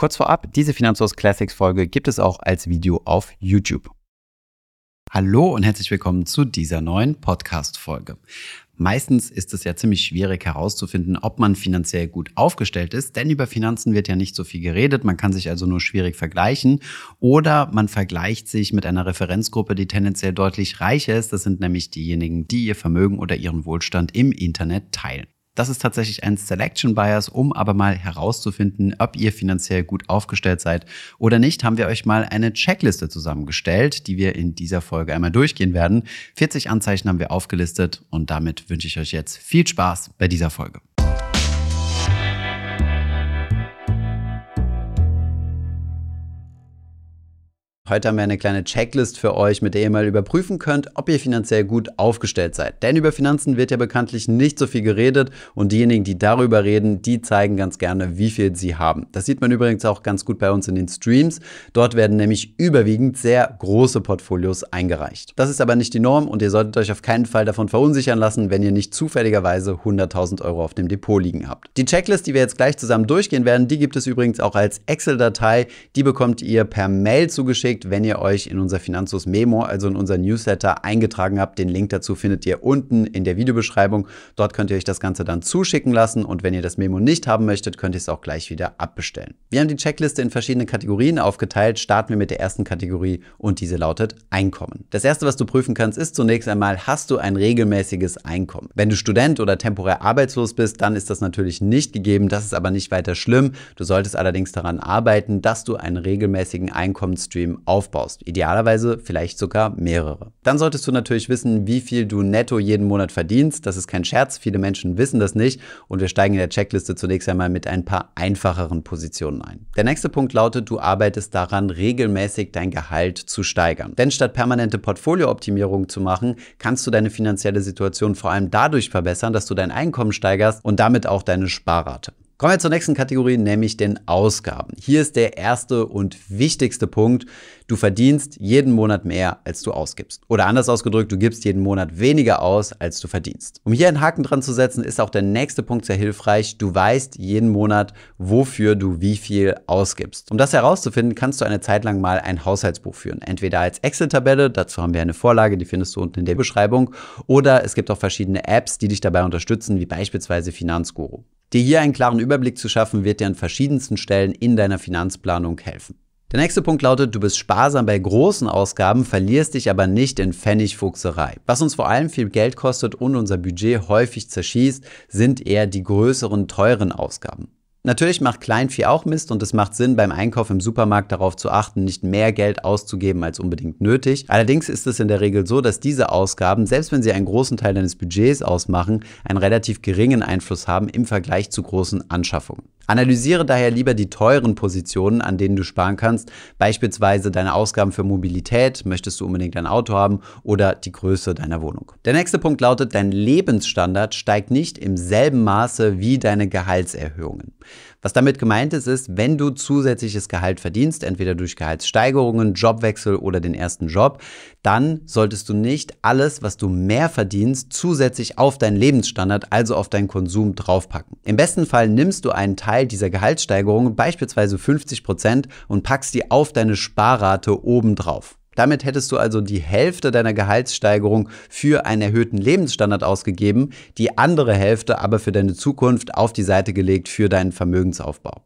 Kurz vorab, diese Finanzhaus Classics Folge gibt es auch als Video auf YouTube. Hallo und herzlich willkommen zu dieser neuen Podcast-Folge. Meistens ist es ja ziemlich schwierig herauszufinden, ob man finanziell gut aufgestellt ist, denn über Finanzen wird ja nicht so viel geredet, man kann sich also nur schwierig vergleichen oder man vergleicht sich mit einer Referenzgruppe, die tendenziell deutlich reicher ist, das sind nämlich diejenigen, die ihr Vermögen oder ihren Wohlstand im Internet teilen. Das ist tatsächlich ein Selection Bias, um aber mal herauszufinden, ob ihr finanziell gut aufgestellt seid oder nicht, haben wir euch mal eine Checkliste zusammengestellt, die wir in dieser Folge einmal durchgehen werden. 40 Anzeichen haben wir aufgelistet und damit wünsche ich euch jetzt viel Spaß bei dieser Folge. Heute haben wir eine kleine Checklist für euch, mit der ihr mal überprüfen könnt, ob ihr finanziell gut aufgestellt seid. Denn über Finanzen wird ja bekanntlich nicht so viel geredet und diejenigen, die darüber reden, die zeigen ganz gerne, wie viel sie haben. Das sieht man übrigens auch ganz gut bei uns in den Streams. Dort werden nämlich überwiegend sehr große Portfolios eingereicht. Das ist aber nicht die Norm und ihr solltet euch auf keinen Fall davon verunsichern lassen, wenn ihr nicht zufälligerweise 100.000 Euro auf dem Depot liegen habt. Die Checklist, die wir jetzt gleich zusammen durchgehen werden, die gibt es übrigens auch als Excel-Datei. Die bekommt ihr per Mail zugeschickt geklickt, wenn ihr euch in unser Finanzus Memo, also in unser Newsletter eingetragen habt. Den Link dazu findet ihr unten in der Videobeschreibung. Dort könnt ihr euch das Ganze dann zuschicken lassen und wenn ihr das Memo nicht haben möchtet, könnt ihr es auch gleich wieder abbestellen. Wir haben die Checkliste in verschiedene Kategorien aufgeteilt. Starten wir mit der ersten Kategorie und diese lautet Einkommen. Das erste, was du prüfen kannst, ist zunächst einmal, hast du ein regelmäßiges Einkommen? Wenn du Student oder temporär arbeitslos bist, dann ist das natürlich nicht gegeben. Das ist aber nicht weiter schlimm. Du solltest allerdings daran arbeiten, dass du einen regelmäßigen Einkommensstream aufbaust. Idealerweise vielleicht sogar mehrere. Dann solltest du natürlich wissen, wie viel du netto jeden Monat verdienst. Das ist kein Scherz, viele Menschen wissen das nicht und wir steigen in der Checkliste zunächst einmal mit ein paar einfacheren Positionen ein. Der nächste Punkt lautet, du arbeitest daran, regelmäßig dein Gehalt zu steigern. Denn statt permanente Portfoliooptimierung zu machen, kannst du deine finanzielle Situation vor allem dadurch verbessern, dass du dein Einkommen steigerst und damit auch deine Sparrate. Kommen wir zur nächsten Kategorie, nämlich den Ausgaben. Hier ist der erste und wichtigste Punkt. Du verdienst jeden Monat mehr, als du ausgibst. Oder anders ausgedrückt, du gibst jeden Monat weniger aus, als du verdienst. Um hier einen Haken dran zu setzen, ist auch der nächste Punkt sehr hilfreich. Du weißt jeden Monat, wofür du wie viel ausgibst. Um das herauszufinden, kannst du eine Zeit lang mal ein Haushaltsbuch führen. Entweder als Excel-Tabelle, dazu haben wir eine Vorlage, die findest du unten in der Beschreibung. Oder es gibt auch verschiedene Apps, die dich dabei unterstützen, wie beispielsweise Finanzguru. Dir hier einen klaren Überblick zu schaffen, wird dir an verschiedensten Stellen in deiner Finanzplanung helfen. Der nächste Punkt lautet, du bist sparsam bei großen Ausgaben, verlierst dich aber nicht in Pfennigfuchserei. Was uns vor allem viel Geld kostet und unser Budget häufig zerschießt, sind eher die größeren, teuren Ausgaben. Natürlich macht Kleinvieh auch Mist und es macht Sinn, beim Einkauf im Supermarkt darauf zu achten, nicht mehr Geld auszugeben als unbedingt nötig. Allerdings ist es in der Regel so, dass diese Ausgaben, selbst wenn sie einen großen Teil deines Budgets ausmachen, einen relativ geringen Einfluss haben im Vergleich zu großen Anschaffungen. Analysiere daher lieber die teuren Positionen, an denen du sparen kannst, beispielsweise deine Ausgaben für Mobilität, möchtest du unbedingt ein Auto haben oder die Größe deiner Wohnung. Der nächste Punkt lautet, dein Lebensstandard steigt nicht im selben Maße wie deine Gehaltserhöhungen. Was damit gemeint ist, ist, wenn du zusätzliches Gehalt verdienst, entweder durch Gehaltssteigerungen, Jobwechsel oder den ersten Job, dann solltest du nicht alles, was du mehr verdienst, zusätzlich auf deinen Lebensstandard, also auf deinen Konsum draufpacken. Im besten Fall nimmst du einen Teil dieser Gehaltssteigerung, beispielsweise 50 Prozent, und packst die auf deine Sparrate obendrauf. Damit hättest du also die Hälfte deiner Gehaltssteigerung für einen erhöhten Lebensstandard ausgegeben, die andere Hälfte aber für deine Zukunft auf die Seite gelegt für deinen Vermögensaufbau.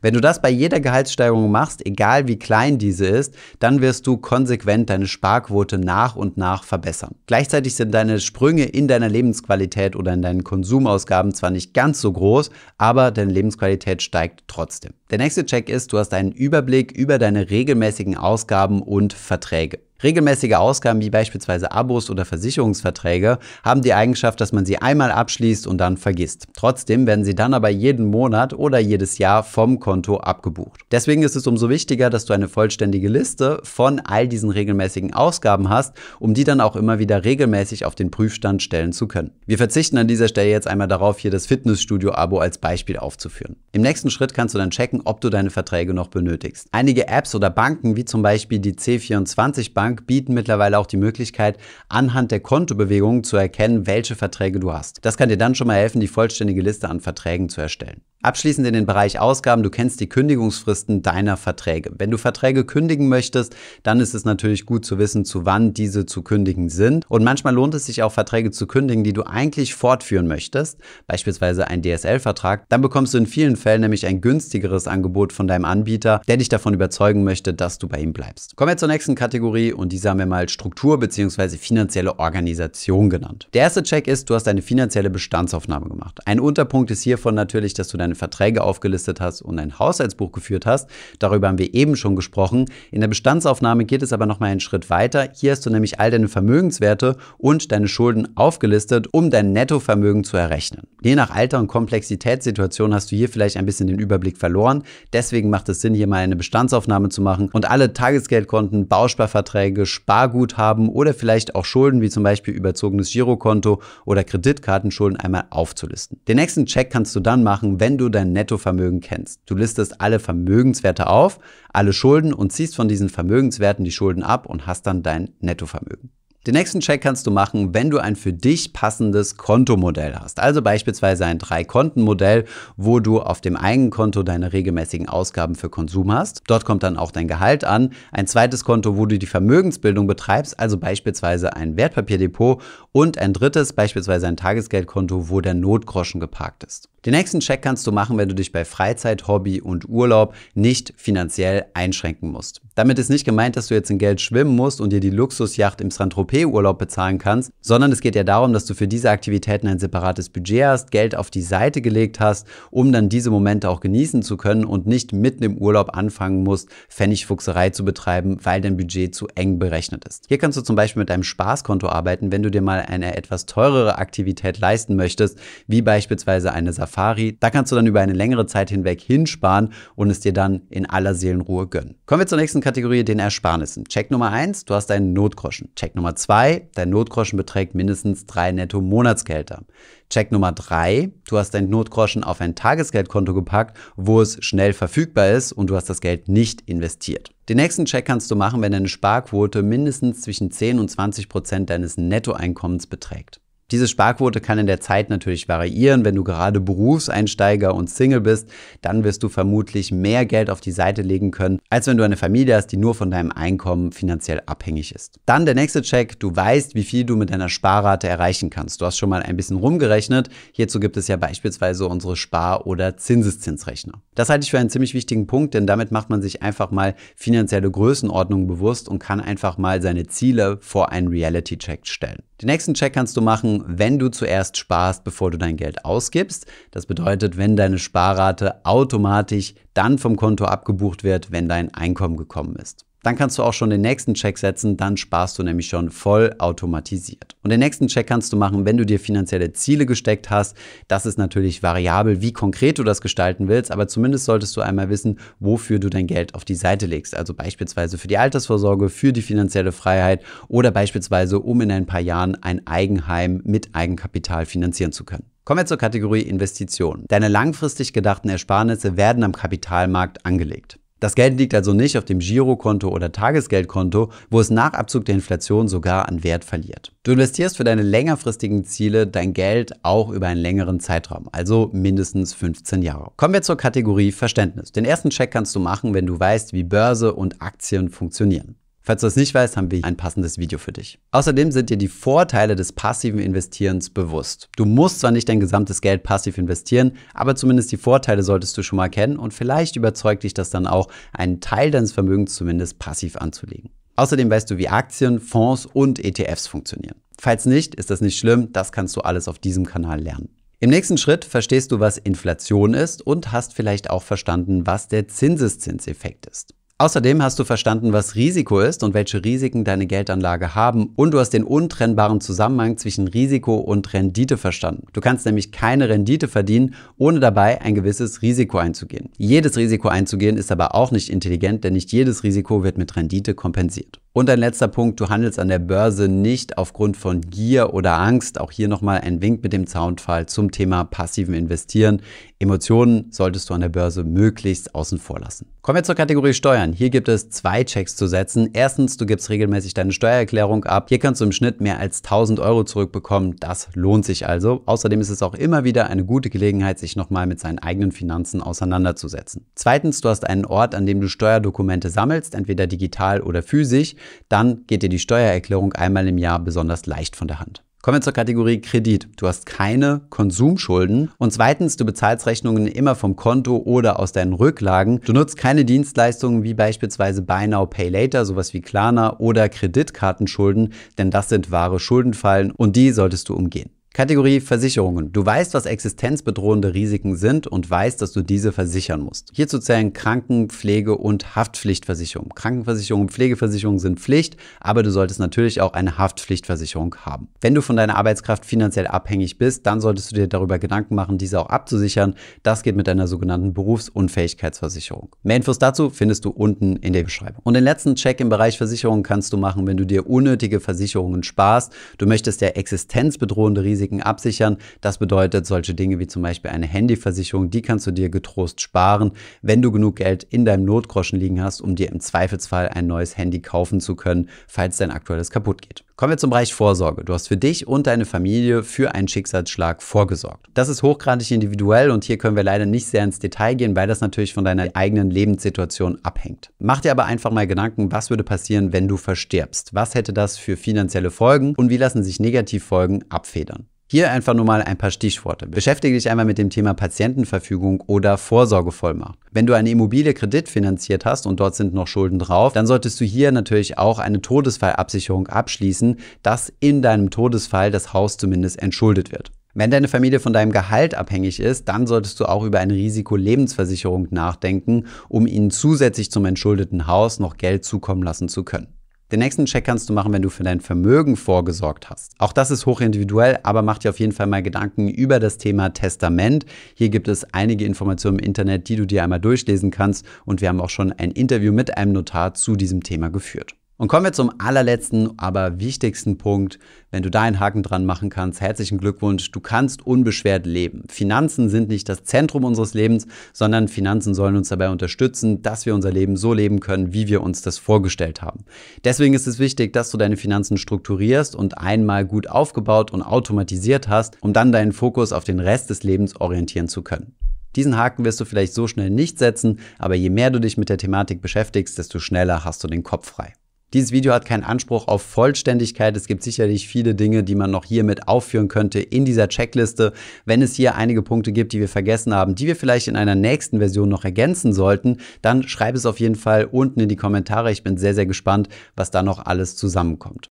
Wenn du das bei jeder Gehaltssteigerung machst, egal wie klein diese ist, dann wirst du konsequent deine Sparquote nach und nach verbessern. Gleichzeitig sind deine Sprünge in deiner Lebensqualität oder in deinen Konsumausgaben zwar nicht ganz so groß, aber deine Lebensqualität steigt trotzdem. Der nächste Check ist, du hast einen Überblick über deine regelmäßigen Ausgaben und Verträge. Regelmäßige Ausgaben wie beispielsweise Abos oder Versicherungsverträge haben die Eigenschaft, dass man sie einmal abschließt und dann vergisst. Trotzdem werden sie dann aber jeden Monat oder jedes Jahr vom Konto abgebucht. Deswegen ist es umso wichtiger, dass du eine vollständige Liste von all diesen regelmäßigen Ausgaben hast, um die dann auch immer wieder regelmäßig auf den Prüfstand stellen zu können. Wir verzichten an dieser Stelle jetzt einmal darauf, hier das Fitnessstudio-Abo als Beispiel aufzuführen. Im nächsten Schritt kannst du dann checken, ob du deine Verträge noch benötigst. Einige Apps oder Banken, wie zum Beispiel die C24 Bank, Bank bieten mittlerweile auch die Möglichkeit, anhand der Kontobewegungen zu erkennen, welche Verträge du hast. Das kann dir dann schon mal helfen, die vollständige Liste an Verträgen zu erstellen. Abschließend in den Bereich Ausgaben, du kennst die Kündigungsfristen deiner Verträge. Wenn du Verträge kündigen möchtest, dann ist es natürlich gut zu wissen, zu wann diese zu kündigen sind. Und manchmal lohnt es sich auch, Verträge zu kündigen, die du eigentlich fortführen möchtest, beispielsweise ein DSL-Vertrag. Dann bekommst du in vielen Fällen nämlich ein günstigeres Angebot von deinem Anbieter, der dich davon überzeugen möchte, dass du bei ihm bleibst. Kommen wir zur nächsten Kategorie und diese haben wir mal Struktur bzw. finanzielle Organisation genannt. Der erste Check ist, du hast eine finanzielle Bestandsaufnahme gemacht. Ein Unterpunkt ist hiervon natürlich, dass du deine Verträge aufgelistet hast und ein Haushaltsbuch geführt hast. Darüber haben wir eben schon gesprochen. In der Bestandsaufnahme geht es aber noch mal einen Schritt weiter. Hier hast du nämlich all deine Vermögenswerte und deine Schulden aufgelistet, um dein Nettovermögen zu errechnen. Je nach Alter und Komplexitätssituation hast du hier vielleicht ein bisschen den Überblick verloren. Deswegen macht es Sinn, hier mal eine Bestandsaufnahme zu machen und alle Tagesgeldkonten, Bausparverträge, Sparguthaben oder vielleicht auch Schulden wie zum Beispiel überzogenes Girokonto oder Kreditkartenschulden einmal aufzulisten. Den nächsten Check kannst du dann machen, wenn du dein Nettovermögen kennst. Du listest alle Vermögenswerte auf, alle Schulden und ziehst von diesen Vermögenswerten die Schulden ab und hast dann dein Nettovermögen. Den nächsten Check kannst du machen, wenn du ein für dich passendes Kontomodell hast. Also beispielsweise ein Drei-Konten-Modell, wo du auf dem einen Konto deine regelmäßigen Ausgaben für Konsum hast. Dort kommt dann auch dein Gehalt an. Ein zweites Konto, wo du die Vermögensbildung betreibst, also beispielsweise ein Wertpapierdepot. Und ein drittes, beispielsweise ein Tagesgeldkonto, wo der Notgroschen geparkt ist. Den nächsten Check kannst du machen, wenn du dich bei Freizeit, Hobby und Urlaub nicht finanziell einschränken musst. Damit ist nicht gemeint, dass du jetzt in Geld schwimmen musst und dir die Luxusjacht im Saint-Tropez-Urlaub bezahlen kannst, sondern es geht ja darum, dass du für diese Aktivitäten ein separates Budget hast, Geld auf die Seite gelegt hast, um dann diese Momente auch genießen zu können und nicht mitten im Urlaub anfangen musst, Pfennigfuchserei zu betreiben, weil dein Budget zu eng berechnet ist. Hier kannst du zum Beispiel mit deinem Spaßkonto arbeiten, wenn du dir mal eine etwas teurere Aktivität leisten möchtest, wie beispielsweise eine Safari. Da kannst du dann über eine längere Zeit hinweg hinsparen und es dir dann in aller Seelenruhe gönnen. Kommen wir zur nächsten Kategorie, den Ersparnissen. Check Nummer 1, du hast deinen Notgroschen. Check Nummer 2, dein Notgroschen beträgt mindestens drei Netto-Monatsgelder. Check Nummer 3, du hast dein Notgroschen auf ein Tagesgeldkonto gepackt, wo es schnell verfügbar ist und du hast das Geld nicht investiert. Den nächsten Check kannst du machen, wenn deine Sparquote mindestens zwischen 10 und 20 Prozent deines Nettoeinkommens beträgt. Diese Sparquote kann in der Zeit natürlich variieren. Wenn du gerade Berufseinsteiger und Single bist, dann wirst du vermutlich mehr Geld auf die Seite legen können, als wenn du eine Familie hast, die nur von deinem Einkommen finanziell abhängig ist. Dann der nächste Check. Du weißt, wie viel du mit deiner Sparrate erreichen kannst. Du hast schon mal ein bisschen rumgerechnet. Hierzu gibt es ja beispielsweise unsere Spar- oder Zinseszinsrechner. Das halte ich für einen ziemlich wichtigen Punkt, denn damit macht man sich einfach mal finanzielle Größenordnung bewusst und kann einfach mal seine Ziele vor einen Reality-Check stellen. Den nächsten Check kannst du machen, wenn du zuerst sparst, bevor du dein Geld ausgibst. Das bedeutet, wenn deine Sparrate automatisch dann vom Konto abgebucht wird, wenn dein Einkommen gekommen ist. Dann kannst du auch schon den nächsten Check setzen, dann sparst du nämlich schon voll automatisiert. Und den nächsten Check kannst du machen, wenn du dir finanzielle Ziele gesteckt hast. Das ist natürlich variabel, wie konkret du das gestalten willst, aber zumindest solltest du einmal wissen, wofür du dein Geld auf die Seite legst. Also beispielsweise für die Altersvorsorge, für die finanzielle Freiheit oder beispielsweise, um in ein paar Jahren ein Eigenheim mit Eigenkapital finanzieren zu können. Kommen wir zur Kategorie Investition. Deine langfristig gedachten Ersparnisse werden am Kapitalmarkt angelegt. Das Geld liegt also nicht auf dem Girokonto oder Tagesgeldkonto, wo es nach Abzug der Inflation sogar an Wert verliert. Du investierst für deine längerfristigen Ziele dein Geld auch über einen längeren Zeitraum, also mindestens 15 Jahre. Kommen wir zur Kategorie Verständnis. Den ersten Check kannst du machen, wenn du weißt, wie Börse und Aktien funktionieren. Falls du es nicht weißt, haben wir ein passendes Video für dich. Außerdem sind dir die Vorteile des passiven Investierens bewusst. Du musst zwar nicht dein gesamtes Geld passiv investieren, aber zumindest die Vorteile solltest du schon mal kennen und vielleicht überzeugt dich das dann auch, einen Teil deines Vermögens zumindest passiv anzulegen. Außerdem weißt du, wie Aktien, Fonds und ETFs funktionieren. Falls nicht, ist das nicht schlimm, das kannst du alles auf diesem Kanal lernen. Im nächsten Schritt verstehst du, was Inflation ist und hast vielleicht auch verstanden, was der Zinseszinseffekt ist. Außerdem hast du verstanden, was Risiko ist und welche Risiken deine Geldanlage haben und du hast den untrennbaren Zusammenhang zwischen Risiko und Rendite verstanden. Du kannst nämlich keine Rendite verdienen, ohne dabei ein gewisses Risiko einzugehen. Jedes Risiko einzugehen ist aber auch nicht intelligent, denn nicht jedes Risiko wird mit Rendite kompensiert. Und ein letzter Punkt, du handelst an der Börse nicht aufgrund von Gier oder Angst. Auch hier nochmal ein Wink mit dem Zaunfall zum Thema passiven Investieren. Emotionen solltest du an der Börse möglichst außen vor lassen. Kommen wir zur Kategorie Steuern. Hier gibt es zwei Checks zu setzen. Erstens, du gibst regelmäßig deine Steuererklärung ab. Hier kannst du im Schnitt mehr als 1000 Euro zurückbekommen. Das lohnt sich also. Außerdem ist es auch immer wieder eine gute Gelegenheit, sich nochmal mit seinen eigenen Finanzen auseinanderzusetzen. Zweitens, du hast einen Ort, an dem du Steuerdokumente sammelst, entweder digital oder physisch. Dann geht dir die Steuererklärung einmal im Jahr besonders leicht von der Hand. Kommen wir zur Kategorie Kredit. Du hast keine Konsumschulden. Und zweitens, du bezahlst Rechnungen immer vom Konto oder aus deinen Rücklagen. Du nutzt keine Dienstleistungen wie beispielsweise Buy Now, Pay Later, sowas wie Klarna oder Kreditkartenschulden, denn das sind wahre Schuldenfallen und die solltest du umgehen. Kategorie Versicherungen. Du weißt, was existenzbedrohende Risiken sind und weißt, dass du diese versichern musst. Hierzu zählen Kranken-, Pflege- und Haftpflichtversicherung. Krankenversicherung und Pflegeversicherung sind Pflicht, aber du solltest natürlich auch eine Haftpflichtversicherung haben. Wenn du von deiner Arbeitskraft finanziell abhängig bist, dann solltest du dir darüber Gedanken machen, diese auch abzusichern. Das geht mit deiner sogenannten Berufsunfähigkeitsversicherung. Mehr Infos dazu findest du unten in der Beschreibung. Und den letzten Check im Bereich Versicherung kannst du machen, wenn du dir unnötige Versicherungen sparst. Du möchtest ja existenzbedrohende Risiken Risiken absichern. Das bedeutet solche Dinge wie zum Beispiel eine Handyversicherung, die kannst du dir getrost sparen, wenn du genug Geld in deinem Notgroschen liegen hast, um dir im Zweifelsfall ein neues Handy kaufen zu können, falls dein aktuelles kaputt geht. Kommen wir zum Bereich Vorsorge. Du hast für dich und deine Familie für einen Schicksalsschlag vorgesorgt. Das ist hochgradig individuell und hier können wir leider nicht sehr ins Detail gehen, weil das natürlich von deiner eigenen Lebenssituation abhängt. Mach dir aber einfach mal Gedanken, was würde passieren, wenn du verstirbst? Was hätte das für finanzielle Folgen und wie lassen sich Negativfolgen abfedern? Hier einfach nur mal ein paar Stichworte. Beschäftige dich einmal mit dem Thema Patientenverfügung oder Vorsorgevollmacht. Wenn du eine Immobilie kreditfinanziert hast und dort sind noch Schulden drauf, dann solltest du hier natürlich auch eine Todesfallabsicherung abschließen, dass in deinem Todesfall das Haus zumindest entschuldet wird. Wenn deine Familie von deinem Gehalt abhängig ist, dann solltest du auch über eine Risikolebensversicherung nachdenken, um ihnen zusätzlich zum entschuldeten Haus noch Geld zukommen lassen zu können. Den nächsten Check kannst du machen, wenn du für dein Vermögen vorgesorgt hast. Auch das ist hochindividuell, aber mach dir auf jeden Fall mal Gedanken über das Thema Testament. Hier gibt es einige Informationen im Internet, die du dir einmal durchlesen kannst und wir haben auch schon ein Interview mit einem Notar zu diesem Thema geführt. Und kommen wir zum allerletzten, aber wichtigsten Punkt. Wenn du da einen Haken dran machen kannst, herzlichen Glückwunsch. Du kannst unbeschwert leben. Finanzen sind nicht das Zentrum unseres Lebens, sondern Finanzen sollen uns dabei unterstützen, dass wir unser Leben so leben können, wie wir uns das vorgestellt haben. Deswegen ist es wichtig, dass du deine Finanzen strukturierst und einmal gut aufgebaut und automatisiert hast, um dann deinen Fokus auf den Rest des Lebens orientieren zu können. Diesen Haken wirst du vielleicht so schnell nicht setzen, aber je mehr du dich mit der Thematik beschäftigst, desto schneller hast du den Kopf frei. Dieses Video hat keinen Anspruch auf Vollständigkeit. Es gibt sicherlich viele Dinge, die man noch hier mit aufführen könnte in dieser Checkliste. Wenn es hier einige Punkte gibt, die wir vergessen haben, die wir vielleicht in einer nächsten Version noch ergänzen sollten, dann schreib es auf jeden Fall unten in die Kommentare. Ich bin sehr, sehr gespannt, was da noch alles zusammenkommt.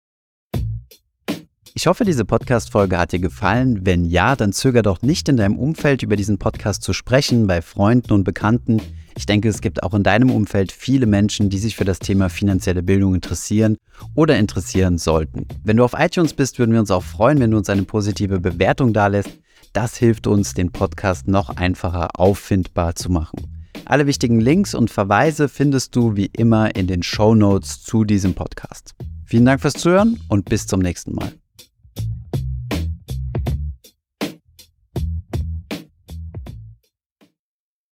Ich hoffe, diese Podcast-Folge hat dir gefallen. Wenn ja, dann zöger doch nicht in deinem Umfeld über diesen Podcast zu sprechen, bei Freunden und Bekannten. Ich denke, es gibt auch in deinem Umfeld viele Menschen, die sich für das Thema finanzielle Bildung interessieren oder interessieren sollten. Wenn du auf iTunes bist, würden wir uns auch freuen, wenn du uns eine positive Bewertung dalässt. Das hilft uns, den Podcast noch einfacher auffindbar zu machen. Alle wichtigen Links und Verweise findest du wie immer in den Show Notes zu diesem Podcast. Vielen Dank fürs Zuhören und bis zum nächsten Mal.